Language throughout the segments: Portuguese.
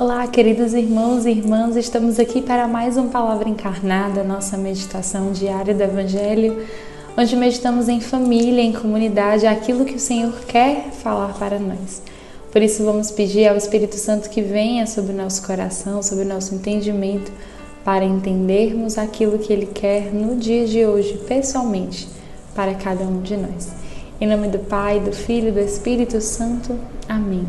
Olá, queridos irmãos e irmãs, estamos aqui para mais uma Palavra Encarnada, nossa meditação diária do Evangelho, onde meditamos em família, em comunidade, aquilo que o Senhor quer falar para nós. Por isso, vamos pedir ao Espírito Santo que venha sobre o nosso coração, sobre o nosso entendimento, para entendermos aquilo que Ele quer no dia de hoje, pessoalmente, para cada um de nós. Em nome do Pai, do Filho e do Espírito Santo. Amém.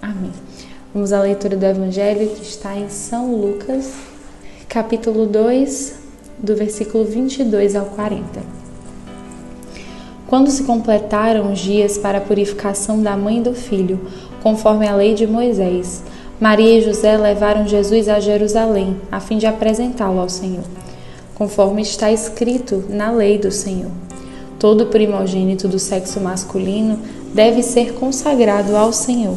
Amém. Vamos à leitura do Evangelho que está em São Lucas, capítulo 2, do versículo 22 ao 40. Quando se completaram os dias para a purificação da mãe e do filho, conforme a lei de Moisés, Maria e José levaram Jesus a Jerusalém, a fim de apresentá-lo ao Senhor, conforme está escrito na lei do Senhor. Todo primogênito do sexo masculino deve ser consagrado ao Senhor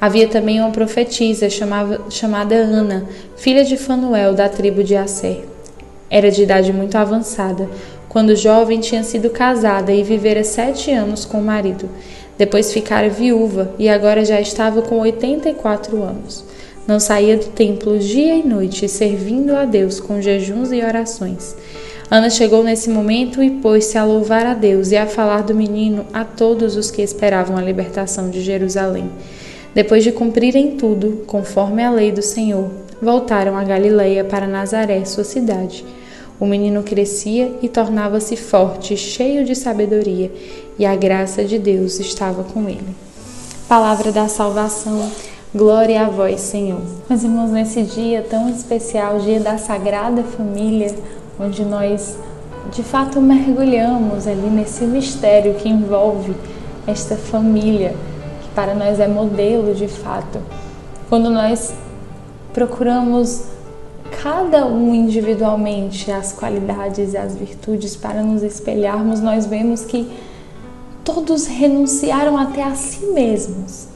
Havia também uma profetisa chamada, chamada Ana, filha de Fanuel, da tribo de Asser. Era de idade muito avançada, quando jovem, tinha sido casada e vivera sete anos com o marido. Depois ficara viúva e agora já estava com 84 anos. Não saía do templo dia e noite, servindo a Deus com jejuns e orações. Ana chegou nesse momento e pôs-se a louvar a Deus e a falar do menino a todos os que esperavam a libertação de Jerusalém. Depois de cumprirem tudo, conforme a lei do Senhor, voltaram a Galileia para Nazaré, sua cidade. O menino crescia e tornava-se forte, cheio de sabedoria, e a graça de Deus estava com ele. Palavra da salvação, glória a vós, Senhor. Meus irmãos, nesse dia tão especial, dia da Sagrada Família, onde nós de fato mergulhamos ali nesse mistério que envolve esta família, para nós é modelo de fato. Quando nós procuramos cada um individualmente as qualidades e as virtudes para nos espelharmos, nós vemos que todos renunciaram até a si mesmos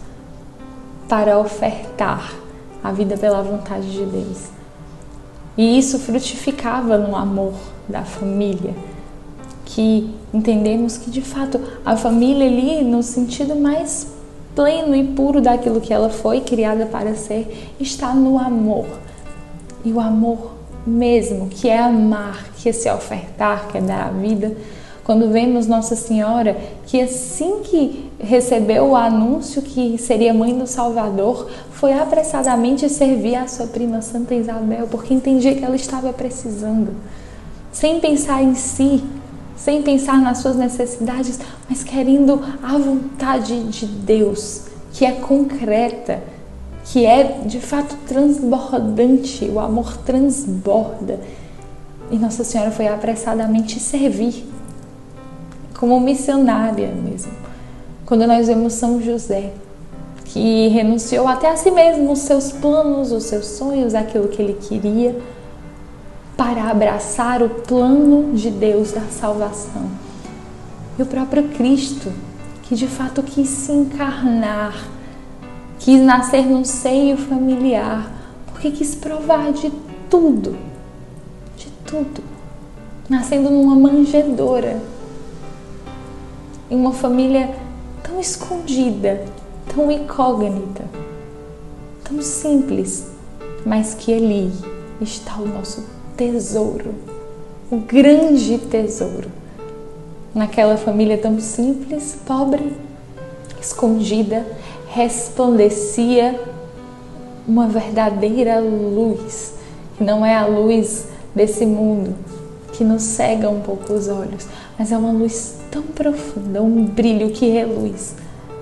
para ofertar a vida pela vontade de Deus. E isso frutificava no amor da família, que entendemos que de fato a família ali, no sentido mais pleno e puro daquilo que ela foi criada para ser, está no amor e o amor mesmo, que é amar, que é se ofertar, que é dar a vida. Quando vemos Nossa Senhora, que assim que recebeu o anúncio que seria mãe do Salvador, foi apressadamente servir a sua prima Santa Isabel, porque entendia que ela estava precisando, sem pensar em si, sem pensar nas suas necessidades, mas querendo a vontade de Deus, que é concreta que é de fato transbordante, o amor transborda. E Nossa Senhora foi apressadamente servir, como missionária mesmo. Quando nós vemos São José, que renunciou até a si mesmo, os seus planos, os seus sonhos, aquilo que ele queria, para abraçar o plano de Deus da salvação. E o próprio Cristo, que de fato quis se encarnar, quis nascer no seio familiar, porque quis provar de tudo, de tudo, nascendo numa manjedoura, em uma família tão escondida, tão incógnita, tão simples, mas que ali está o nosso tesouro, o grande tesouro. Naquela família tão simples, pobre, escondida, resplandecia uma verdadeira luz, que não é a luz desse mundo que nos cega um pouco os olhos, mas é uma luz tão profunda, um brilho que reluz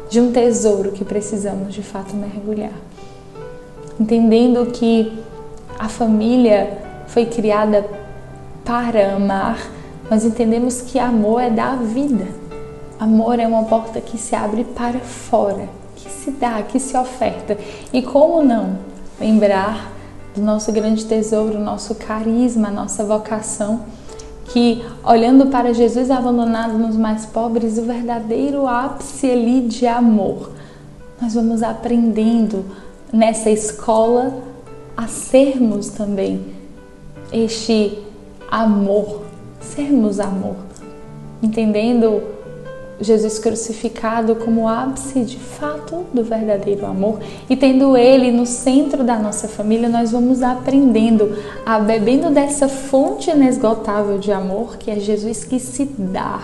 de um tesouro que precisamos de fato mergulhar. Entendendo que a família foi criada para amar, nós entendemos que amor é da vida. Amor é uma porta que se abre para fora, que se dá, que se oferta. E como não lembrar do nosso grande tesouro, nosso carisma, nossa vocação, que olhando para Jesus abandonado nos mais pobres, o verdadeiro ápice ali de amor. Nós vamos aprendendo nessa escola a sermos também este amor, sermos amor, entendendo Jesus crucificado como o ápice de fato do verdadeiro amor e tendo Ele no centro da nossa família, nós vamos aprendendo a bebendo dessa fonte inesgotável de amor que é Jesus que se dá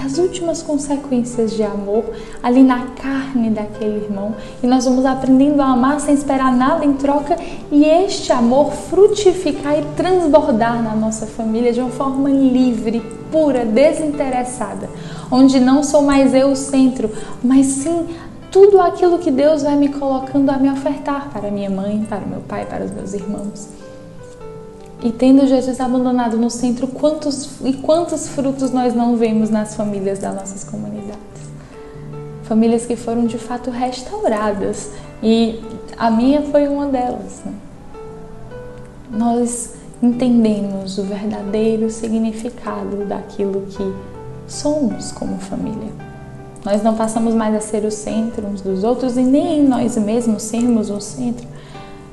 até as últimas consequências de amor ali na carne daquele irmão e nós vamos aprendendo a amar sem esperar nada em troca e este amor frutificar e transbordar na nossa família de uma forma livre, pura, desinteressada, onde não sou mais eu o centro, mas sim tudo aquilo que Deus vai me colocando a me ofertar para minha mãe, para meu pai, para os meus irmãos. E tendo Jesus abandonado no centro, quantos e quantos frutos nós não vemos nas famílias das nossas comunidades? Famílias que foram de fato restauradas e a minha foi uma delas. Né? Nós entendemos o verdadeiro significado daquilo que somos como família. Nós não passamos mais a ser o centro uns dos outros e nem nós mesmos sermos o centro,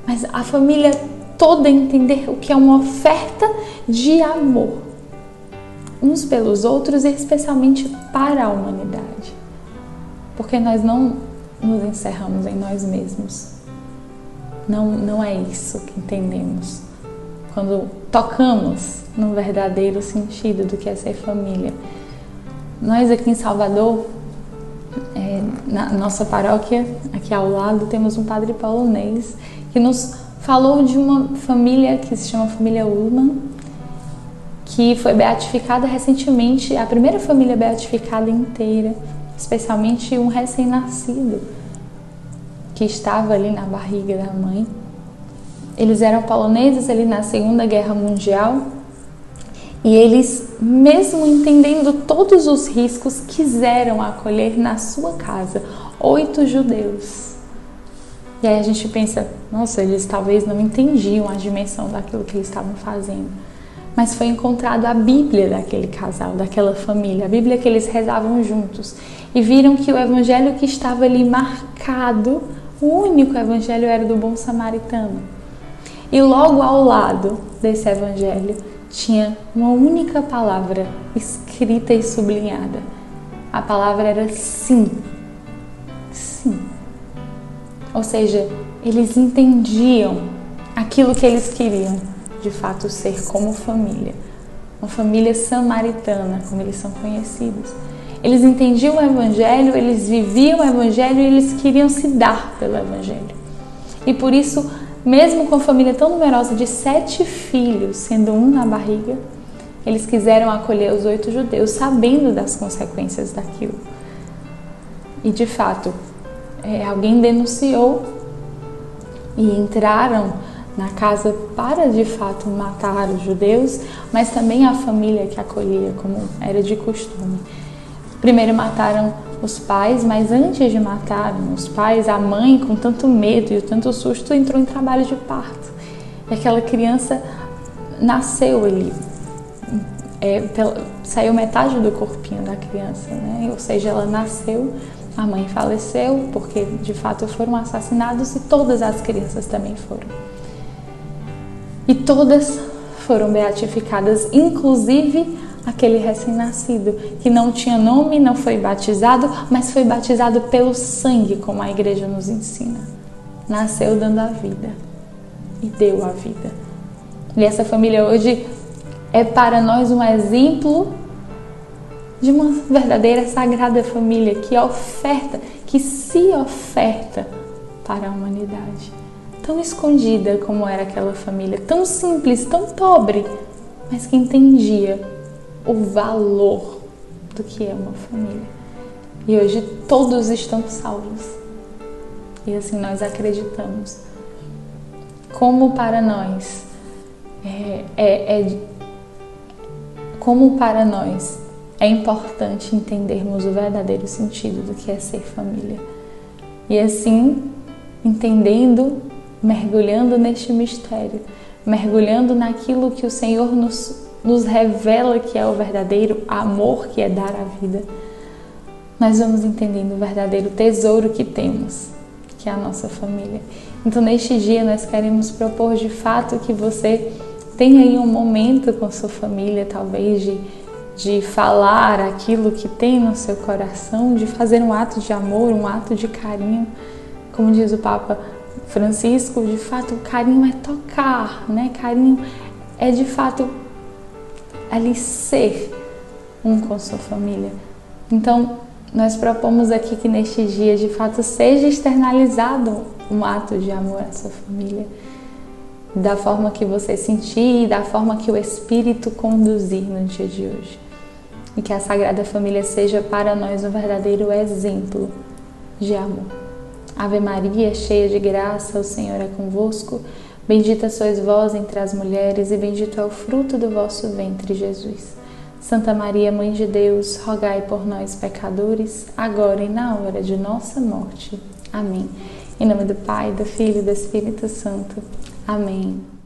mas a família toda entender o que é uma oferta de amor uns pelos outros e especialmente para a humanidade. Porque nós não nos encerramos em nós mesmos. Não, não é isso que entendemos quando tocamos no verdadeiro sentido do que é ser família. Nós aqui em Salvador, é, na nossa paróquia, aqui ao lado, temos um padre polonês que nos falou de uma família que se chama família Ullman, que foi beatificada recentemente, a primeira família beatificada inteira, especialmente um recém-nascido que estava ali na barriga da mãe. Eles eram poloneses ali na Segunda Guerra Mundial e eles, mesmo entendendo todos os riscos, quiseram acolher na sua casa oito judeus e aí a gente pensa, nossa, eles talvez não entendiam a dimensão daquilo que eles estavam fazendo. Mas foi encontrado a Bíblia daquele casal, daquela família, a Bíblia que eles rezavam juntos. E viram que o evangelho que estava ali marcado, o único evangelho era do bom samaritano. E logo ao lado desse evangelho tinha uma única palavra escrita e sublinhada. A palavra era sim. Sim. Ou seja, eles entendiam aquilo que eles queriam de fato ser como família, uma família samaritana, como eles são conhecidos. Eles entendiam o Evangelho, eles viviam o Evangelho e eles queriam se dar pelo Evangelho. E por isso, mesmo com a família tão numerosa de sete filhos, sendo um na barriga, eles quiseram acolher os oito judeus, sabendo das consequências daquilo. E de fato, é, alguém denunciou e entraram na casa para de fato matar os judeus, mas também a família que acolhia, como era de costume. Primeiro mataram os pais, mas antes de matarem os pais, a mãe, com tanto medo e tanto susto, entrou em trabalho de parto. E aquela criança nasceu ali. É, saiu metade do corpinho da criança, né? Ou seja, ela nasceu, a mãe faleceu, porque de fato foram assassinados e todas as crianças também foram. E todas foram beatificadas, inclusive aquele recém-nascido que não tinha nome, não foi batizado, mas foi batizado pelo sangue, como a igreja nos ensina. Nasceu dando a vida e deu a vida. E essa família hoje é para nós um exemplo de uma verdadeira sagrada família que oferta, que se oferta para a humanidade. Tão escondida como era aquela família, tão simples, tão pobre, mas que entendia o valor do que é uma família. E hoje todos estão salvos. E assim nós acreditamos. Como para nós é, é, é como para nós é importante entendermos o verdadeiro sentido do que é ser família. E assim, entendendo, mergulhando neste mistério, mergulhando naquilo que o Senhor nos nos revela que é o verdadeiro amor que é dar a vida, nós vamos entendendo o verdadeiro tesouro que temos, que é a nossa família. Então, neste dia, nós queremos propor de fato que você tenha aí um momento com sua família, talvez de, de falar aquilo que tem no seu coração, de fazer um ato de amor, um ato de carinho. Como diz o Papa Francisco, de fato, carinho é tocar, né? Carinho é de fato ali ser um com sua família. Então, nós propomos aqui que neste dia, de fato, seja externalizado um ato de amor à sua família, da forma que você sentir, da forma que o Espírito conduzir no dia de hoje. E que a Sagrada Família seja para nós um verdadeiro exemplo de amor. Ave Maria, cheia de graça, o Senhor é convosco. Bendita sois vós entre as mulheres, e bendito é o fruto do vosso ventre, Jesus. Santa Maria, Mãe de Deus, rogai por nós, pecadores, agora e na hora de nossa morte. Amém. Em nome do Pai, do Filho e do Espírito Santo. Amém.